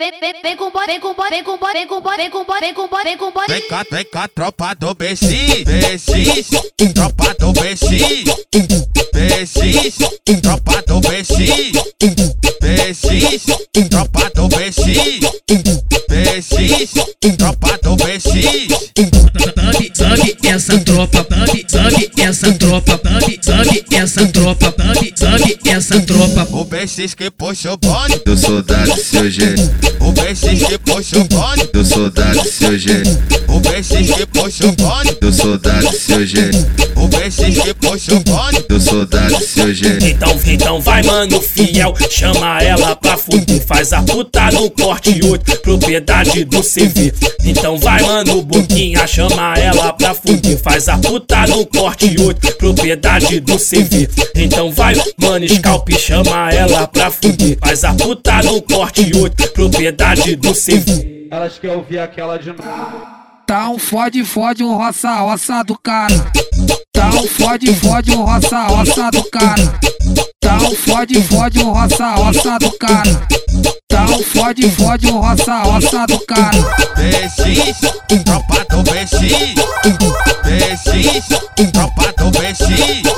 Vem, vem, vem com boy, vem com boy, vem com boy, vem com boy, vem com boy, vem com boy, vem com boy. Vem cá, vem cá, tropa do BX, BX, tropa do BX, BX, tropa do BX, BX, tropa do BX, BX, tropa do BX. Sabe, sabe essa tropa, sabe, sabe essa tropa, sabe, sabe essa tropa, sabe, sabe essa tropa. O BX que puxa o bonde, do soldado seu G, o BX que puxa o bonde, do soldado seu G, o que puxa o bonde, do soldado seu G, o que puxa o bonde. do soldado seu G. Então, então vai, mano, fiel. Chama ela pra fuder. Faz a puta no corte 8, propriedade do CV. Então vai, mano, boquinha. Chama ela pra fuder. Faz a puta no corte 8, propriedade do CV. Então vai, mano, scalp. Chama ela pra fuder. Faz a puta no corte 8, propriedade do CV. Elas querem ouvir aquela de novo. Tá um fode, fode um roça, roça do cara. Tá um fode, fode um roça, roça do cara. Tá um fode, fode um roça, roça do cara. Tá um fode, fode um roça, roça do cara. BX, tropa do BX, BX, tropa do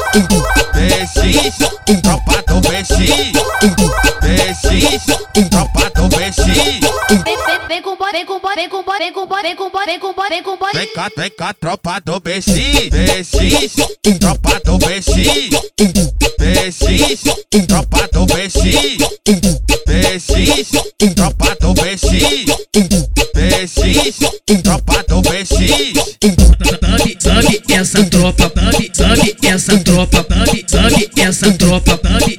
com boy, vem com boy, vem com boy, vem com boy, vem com boy, vem com boy, vem com boy. Vem cá, vem cá, tropa do BX, BX, tropa do BX, BX, tropa do BX, BX, tropa do BX, BX, tropa do BX. Sabe, sabe essa tropa, sabe, sabe essa tropa, sabe, sabe essa tropa, sabe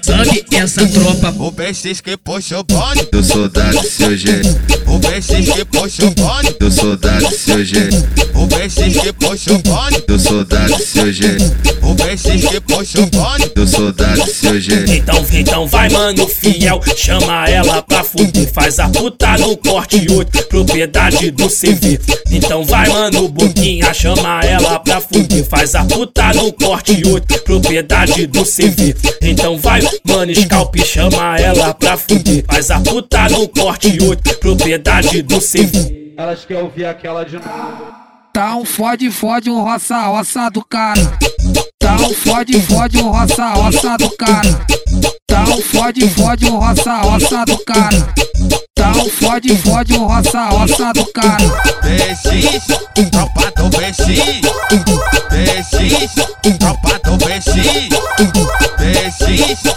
essa tropa. O BX que puxa o bonde, do soldado seu G, o BX que puxa o bonde, do soldado seu G, o BX que puxa o bonde, do soldado seu G, o BX que puxa o bonde. do soldado seu G. Então, então vai, mano, fiel. Chama ela pra fuder. Faz a puta no corte 8, propriedade do CV. Então vai, mano, boquinha. Chama ela pra fuder. Faz a puta no corte 8, propriedade do CV. Então vai, mano, scalp. Chama ela pra fuder. Faz a puta no corte 8, propriedade do CV. Elas querem ouvir aquela de novo. Tá um fode, fode um roça, roça do cara. Tá um fode, fode um roça, roça do cara. Tá um fode, fode um roça, roça do cara. Tá um fode, fode um roça, roça do cara. BX, tropa do BX, BX, tropa do BX, BX, tropa do BX,